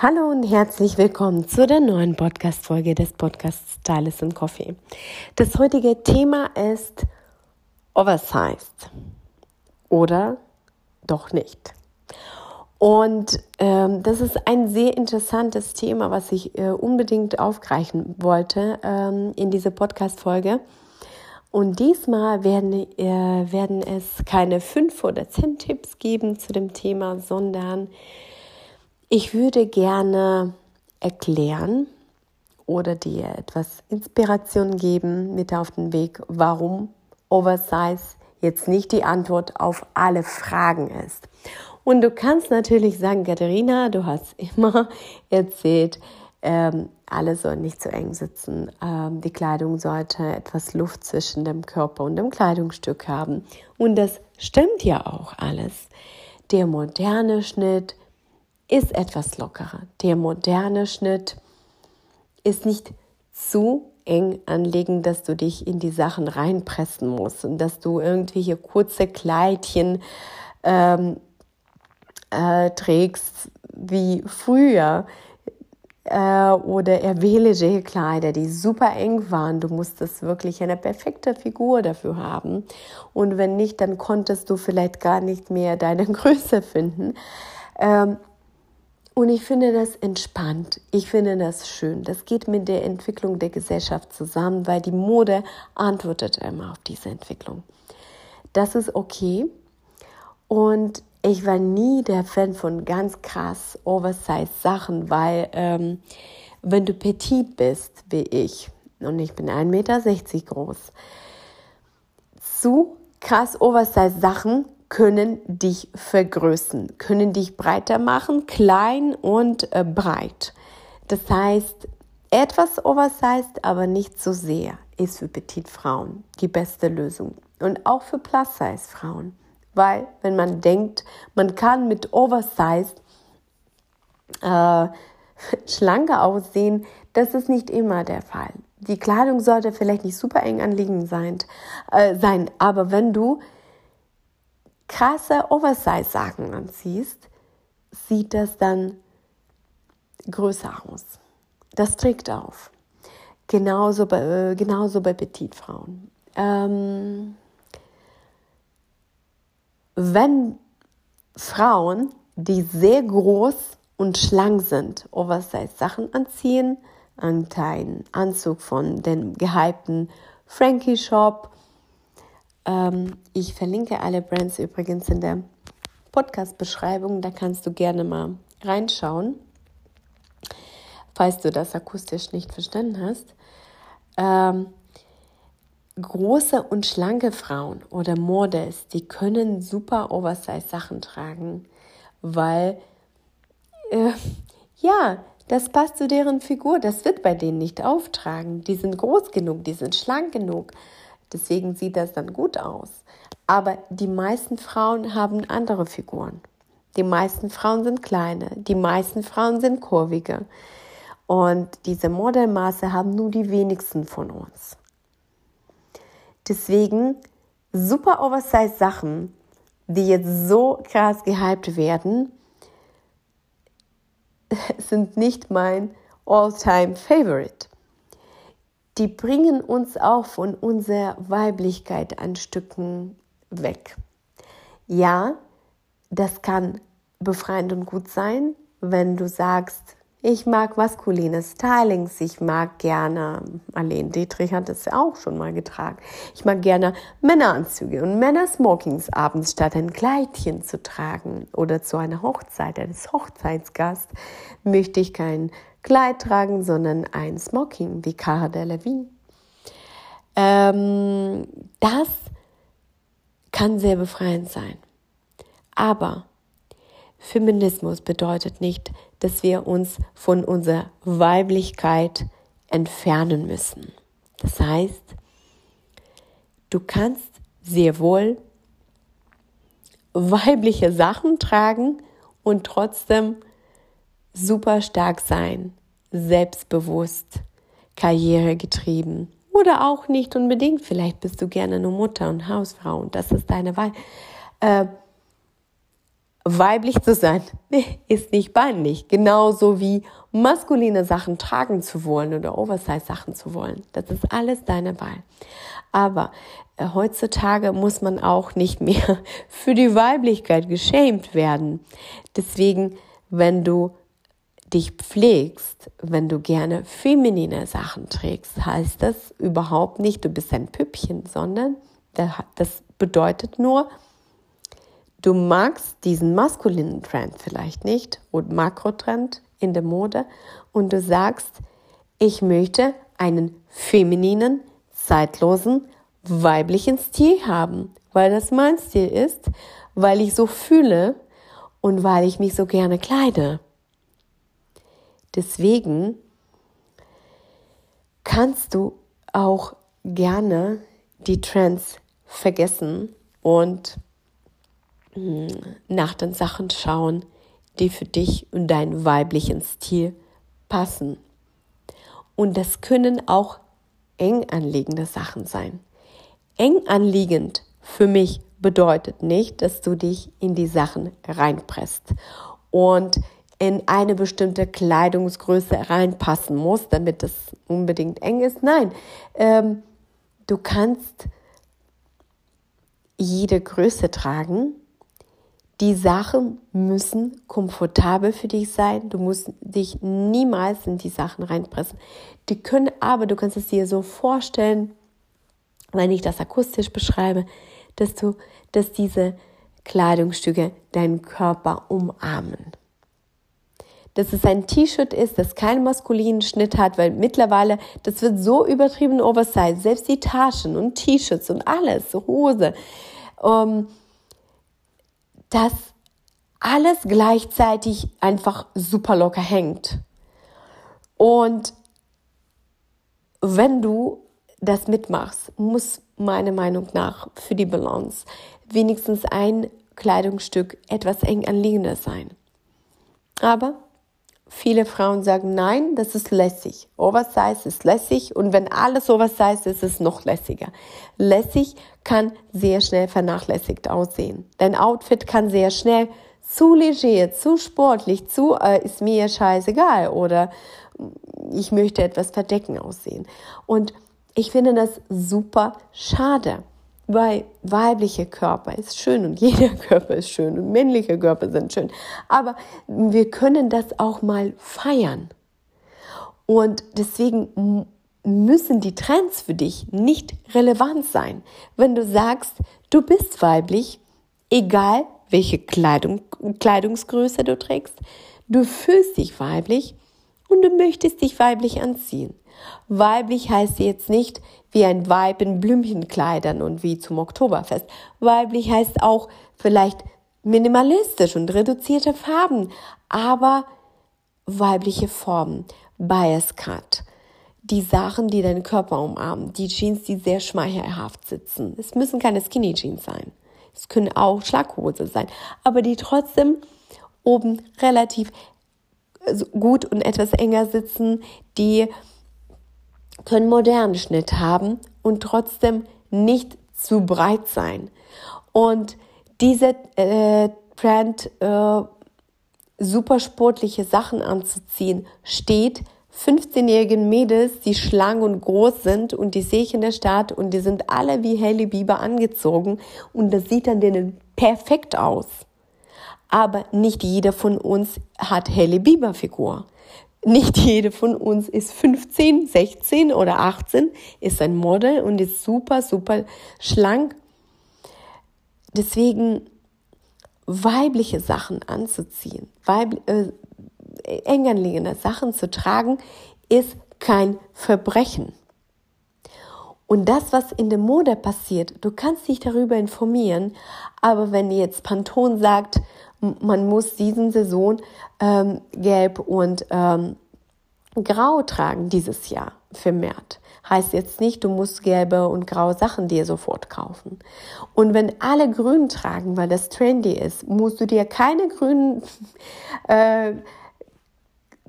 Hallo und herzlich willkommen zu der neuen Podcast-Folge des Podcasts Stylist and Coffee. Das heutige Thema ist Oversized oder doch nicht. Und ähm, das ist ein sehr interessantes Thema, was ich äh, unbedingt aufgreifen wollte ähm, in dieser Podcast-Folge. Und diesmal werden, äh, werden es keine fünf oder zehn Tipps geben zu dem Thema, sondern ich würde gerne erklären oder dir etwas Inspiration geben mit auf den Weg, warum Oversize jetzt nicht die Antwort auf alle Fragen ist. Und du kannst natürlich sagen, Katharina, du hast immer erzählt, ähm, alle sollen nicht zu eng sitzen. Ähm, die Kleidung sollte etwas Luft zwischen dem Körper und dem Kleidungsstück haben. Und das stimmt ja auch alles. Der moderne Schnitt ist etwas lockerer. Der moderne Schnitt ist nicht zu eng anlegen, dass du dich in die Sachen reinpressen musst und dass du irgendwelche kurze Kleidchen ähm, äh, trägst wie früher äh, oder erwähliche Kleider, die super eng waren. Du musstest wirklich eine perfekte Figur dafür haben und wenn nicht, dann konntest du vielleicht gar nicht mehr deine Größe finden. Ähm, und ich finde das entspannt. Ich finde das schön. Das geht mit der Entwicklung der Gesellschaft zusammen, weil die Mode antwortet immer auf diese Entwicklung. Das ist okay. Und ich war nie der Fan von ganz krass oversized Sachen, weil ähm, wenn du petit bist, wie ich, und ich bin 1,60 Meter groß, zu krass oversized Sachen können dich vergrößern, können dich breiter machen, klein und äh, breit. Das heißt, etwas oversized, aber nicht so sehr, ist für Petitfrauen die beste Lösung. Und auch für Plus-Size-Frauen. Weil, wenn man denkt, man kann mit Oversized äh, schlanker aussehen, das ist nicht immer der Fall. Die Kleidung sollte vielleicht nicht super eng anliegend sein, äh, sein aber wenn du krasse Oversize-Sachen anziehst, sieht das dann größer aus. Das trägt auf. Genauso bei, äh, genauso bei Petitfrauen. Ähm, wenn Frauen, die sehr groß und schlank sind, Oversize-Sachen anziehen, einen Anzug von dem gehypten Frankie Shop ich verlinke alle Brands übrigens in der Podcast-Beschreibung. Da kannst du gerne mal reinschauen, falls du das akustisch nicht verstanden hast. Ähm, große und schlanke Frauen oder Models, die können super Oversize-Sachen tragen, weil äh, ja, das passt zu deren Figur. Das wird bei denen nicht auftragen. Die sind groß genug, die sind schlank genug. Deswegen sieht das dann gut aus. Aber die meisten Frauen haben andere Figuren. Die meisten Frauen sind kleine, die meisten Frauen sind kurvige. Und diese Modellmaße haben nur die wenigsten von uns. Deswegen super oversized Sachen, die jetzt so krass gehypt werden, sind nicht mein all-time favorite die bringen uns auch von unserer Weiblichkeit ein Stücken weg. Ja, das kann befreiend und gut sein, wenn du sagst, ich mag maskuline Stylings, ich mag gerne, Marlene Dietrich hat es ja auch schon mal getragen, ich mag gerne Männeranzüge und Männersmokings abends statt ein Kleidchen zu tragen oder zu einer Hochzeit eines Hochzeitsgasts möchte ich kein Kleid tragen, sondern ein Smoking wie Cara Delevingne. Ähm, das kann sehr befreiend sein. Aber Feminismus bedeutet nicht, dass wir uns von unserer Weiblichkeit entfernen müssen. Das heißt, du kannst sehr wohl weibliche Sachen tragen und trotzdem super stark sein, selbstbewusst, karrieregetrieben oder auch nicht unbedingt. Vielleicht bist du gerne nur Mutter und Hausfrau und das ist deine Wahl. Äh, weiblich zu sein ist nicht peinlich, genauso wie maskuline Sachen tragen zu wollen oder Oversize Sachen zu wollen. Das ist alles deine Wahl. Aber äh, heutzutage muss man auch nicht mehr für die Weiblichkeit geschämt werden. Deswegen, wenn du dich pflegst, wenn du gerne feminine Sachen trägst, heißt das überhaupt nicht, du bist ein Püppchen, sondern das bedeutet nur, du magst diesen maskulinen Trend vielleicht nicht und Makrotrend in der Mode und du sagst, ich möchte einen femininen, zeitlosen, weiblichen Stil haben, weil das mein Stil ist, weil ich so fühle und weil ich mich so gerne kleide. Deswegen kannst du auch gerne die Trends vergessen und nach den Sachen schauen, die für dich und deinen weiblichen Stil passen. Und das können auch eng anliegende Sachen sein. Eng anliegend für mich bedeutet nicht, dass du dich in die Sachen reinpresst und in eine bestimmte Kleidungsgröße reinpassen musst, damit es unbedingt eng ist. Nein, ähm, du kannst jede Größe tragen die Sachen müssen komfortabel für dich sein. Du musst dich niemals in die Sachen reinpressen. Die können aber, du kannst es dir so vorstellen, wenn ich das akustisch beschreibe, dass du, dass diese Kleidungsstücke deinen Körper umarmen. Dass es ein T-Shirt ist, das keinen maskulinen Schnitt hat, weil mittlerweile, das wird so übertrieben oversized, selbst die Taschen und T-Shirts und alles, Hose. Ähm, dass alles gleichzeitig einfach super locker hängt. Und wenn du das mitmachst, muss meiner Meinung nach für die Balance wenigstens ein Kleidungsstück etwas eng anliegender sein. Aber viele Frauen sagen, nein, das ist lässig. Oversize ist lässig und wenn alles Oversize ist, ist es noch lässiger. Lässig kann sehr schnell vernachlässigt aussehen. Dein Outfit kann sehr schnell zu leger, zu sportlich, zu äh, ist mir scheißegal oder ich möchte etwas verdecken aussehen. Und ich finde das super schade weil weibliche Körper ist schön und jeder Körper ist schön und männliche Körper sind schön. Aber wir können das auch mal feiern. Und deswegen müssen die Trends für dich nicht relevant sein. Wenn du sagst, du bist weiblich, egal welche Kleidung, Kleidungsgröße du trägst, du fühlst dich weiblich und du möchtest dich weiblich anziehen. Weiblich heißt jetzt nicht wie ein Weib in Blümchenkleidern und wie zum Oktoberfest. Weiblich heißt auch vielleicht minimalistisch und reduzierte Farben, aber weibliche Formen, Bias Cut, die Sachen, die deinen Körper umarmen, die Jeans, die sehr schmeichelhaft sitzen. Es müssen keine Skinny Jeans sein. Es können auch Schlaghose sein, aber die trotzdem oben relativ gut und etwas enger sitzen, die können modernen Schnitt haben und trotzdem nicht zu breit sein. Und diese äh, Trend, äh, super sportliche Sachen anzuziehen, steht 15-jährigen Mädels, die schlank und groß sind und die sehe ich in der Stadt und die sind alle wie Hailey Bieber angezogen und das sieht dann denen perfekt aus. Aber nicht jeder von uns hat Hailey Bieber Figur. Nicht jede von uns ist 15, 16 oder 18, ist ein Model und ist super, super schlank. Deswegen weibliche Sachen anzuziehen, weib, äh, eng anliegende Sachen zu tragen, ist kein Verbrechen. Und das, was in der Mode passiert, du kannst dich darüber informieren, aber wenn jetzt Pantone sagt, man muss diesen Saison ähm, gelb und ähm, Grau tragen dieses Jahr vermehrt. Heißt jetzt nicht, du musst gelbe und graue Sachen dir sofort kaufen. Und wenn alle grün tragen, weil das trendy ist, musst du dir keine grünen äh,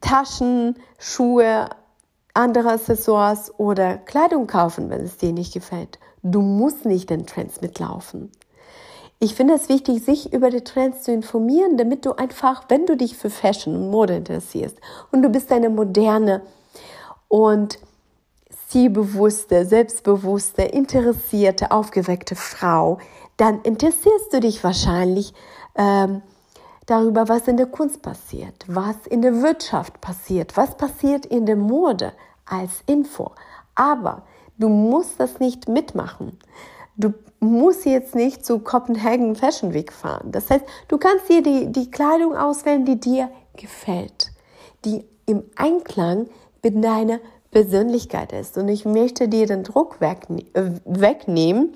Taschen, Schuhe, andere Accessoires oder Kleidung kaufen, wenn es dir nicht gefällt. Du musst nicht den Trends mitlaufen. Ich finde es wichtig, sich über die Trends zu informieren, damit du einfach, wenn du dich für Fashion und Mode interessierst und du bist eine moderne und zielbewusste, selbstbewusste, interessierte, aufgeweckte Frau, dann interessierst du dich wahrscheinlich ähm, darüber, was in der Kunst passiert, was in der Wirtschaft passiert, was passiert in der Mode als Info. Aber du musst das nicht mitmachen. Du musst jetzt nicht zu Copenhagen Fashion Week fahren. Das heißt, du kannst dir die, die Kleidung auswählen, die dir gefällt, die im Einklang mit deiner Persönlichkeit ist. Und ich möchte dir den Druck wegne äh, wegnehmen,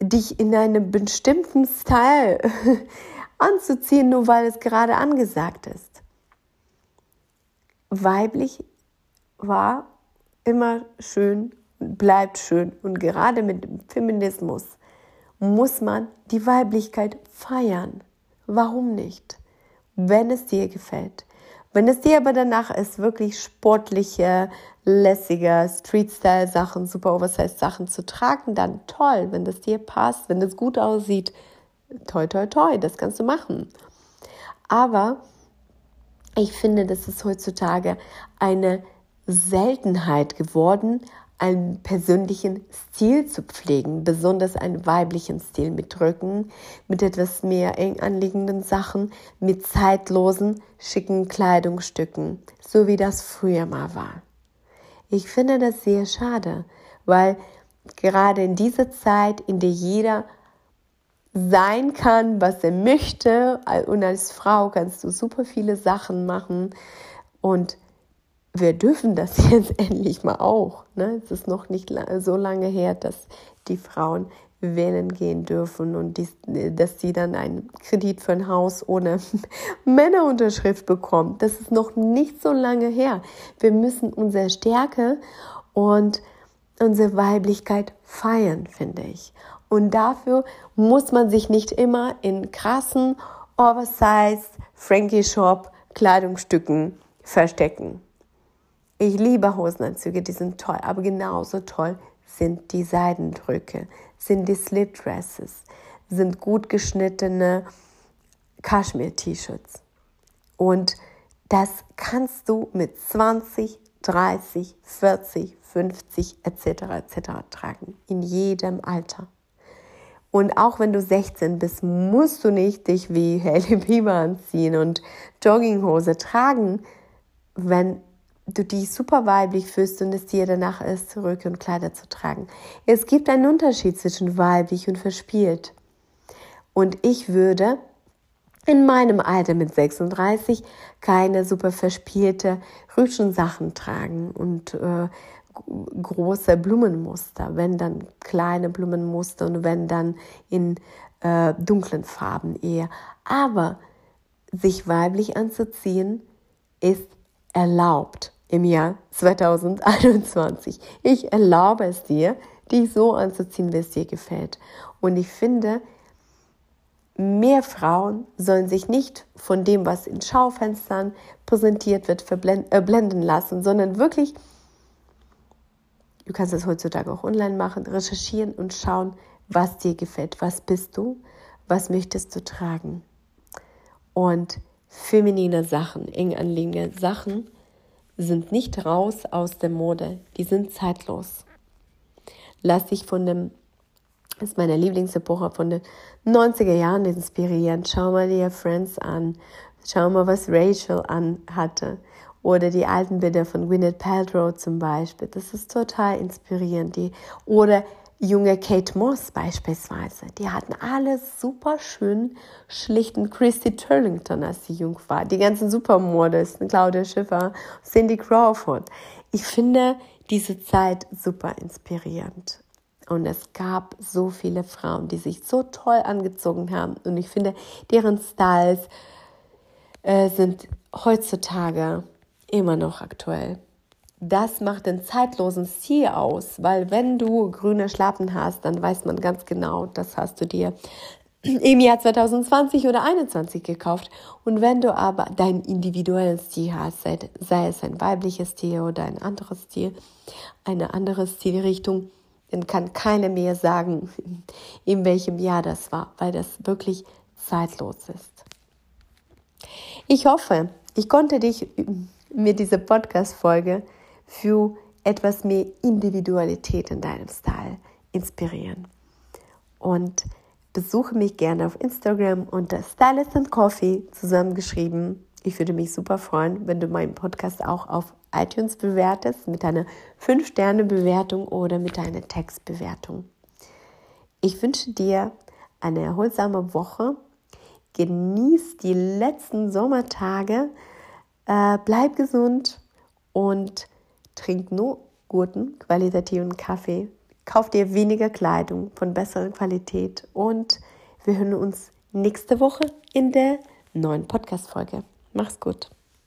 dich in einem bestimmten Style anzuziehen, nur weil es gerade angesagt ist. Weiblich war immer schön, bleibt schön. Und gerade mit dem Feminismus muss man die Weiblichkeit feiern. Warum nicht? Wenn es dir gefällt. Wenn es dir aber danach ist, wirklich sportliche, lässige Street-Style-Sachen, super oversized Sachen zu tragen, dann toll. Wenn das dir passt, wenn das gut aussieht, toi, toi, toi, das kannst du machen. Aber ich finde, das ist heutzutage eine Seltenheit geworden, einen persönlichen Stil zu pflegen, besonders einen weiblichen Stil mit Rücken, mit etwas mehr eng anliegenden Sachen, mit zeitlosen, schicken Kleidungsstücken, so wie das früher mal war. Ich finde das sehr schade, weil gerade in dieser Zeit, in der jeder sein kann, was er möchte, und als Frau kannst du super viele Sachen machen und wir dürfen das jetzt endlich mal auch. Ne? Es ist noch nicht so lange her, dass die Frauen wählen gehen dürfen und die, dass sie dann einen Kredit für ein Haus ohne Männerunterschrift bekommen. Das ist noch nicht so lange her. Wir müssen unsere Stärke und unsere Weiblichkeit feiern, finde ich. Und dafür muss man sich nicht immer in krassen, oversized Frankie Shop Kleidungsstücken verstecken. Ich liebe Hosenanzüge, die sind toll, aber genauso toll sind die Seidendrücke, sind die Slip-Dresses, sind gut geschnittene Kaschmir-T-Shirts. Und das kannst du mit 20, 30, 40, 50 etc. etc. tragen, in jedem Alter. Und auch wenn du 16 bist, musst du nicht dich wie Hailey Bieber anziehen und Jogginghose tragen, wenn du dich super weiblich fühlst und es dir danach ist, Röcke und Kleider zu tragen. Es gibt einen Unterschied zwischen weiblich und verspielt. Und ich würde in meinem Alter mit 36 keine super verspielte Rüschensachen tragen und äh, große Blumenmuster, wenn dann kleine Blumenmuster und wenn dann in äh, dunklen Farben eher. Aber sich weiblich anzuziehen ist erlaubt im Jahr 2021. Ich erlaube es dir, dich so anzuziehen, wie es dir gefällt. Und ich finde, mehr Frauen sollen sich nicht von dem, was in Schaufenstern präsentiert wird, verblenden äh, lassen, sondern wirklich, du kannst es heutzutage auch online machen, recherchieren und schauen, was dir gefällt, was bist du, was möchtest du tragen. Und feminine Sachen, eng anliegende Sachen sind nicht raus aus der Mode, die sind zeitlos. Lass dich von dem, das ist meine Lieblingsepoche, von den 90er Jahren inspirieren. Schau mal dir Friends an. Schau mal, was Rachel anhatte. Oder die alten Bilder von Gwyneth Paltrow zum Beispiel. Das ist total inspirierend. Die, oder junge Kate Moss beispielsweise, die hatten alles super schön schlichten Christy Turlington, als sie jung war. Die ganzen Supermodels, Claudia Schiffer, Cindy Crawford. Ich finde diese Zeit super inspirierend. Und es gab so viele Frauen, die sich so toll angezogen haben. Und ich finde, deren Styles äh, sind heutzutage immer noch aktuell. Das macht den zeitlosen Stil aus, weil wenn du grüne Schlappen hast, dann weiß man ganz genau, das hast du dir im Jahr 2020 oder 2021 gekauft. Und wenn du aber deinen individuellen Stil hast, sei, sei es ein weibliches Stil oder ein anderes Stil, eine andere Stilrichtung, dann kann keiner mehr sagen, in welchem Jahr das war, weil das wirklich zeitlos ist. Ich hoffe, ich konnte dich mit dieser Podcast-Folge für etwas mehr Individualität in deinem Style inspirieren. Und besuche mich gerne auf Instagram unter Stylist and Coffee zusammengeschrieben. Ich würde mich super freuen, wenn du meinen Podcast auch auf iTunes bewertest mit einer 5-Sterne-Bewertung oder mit einer Textbewertung. Ich wünsche dir eine erholsame Woche. Genieß die letzten Sommertage. Äh, bleib gesund und trink nur guten, qualitativen Kaffee Kauf dir weniger Kleidung von besserer Qualität und wir hören uns nächste Woche in der neuen Podcast-Folge. Mach's gut.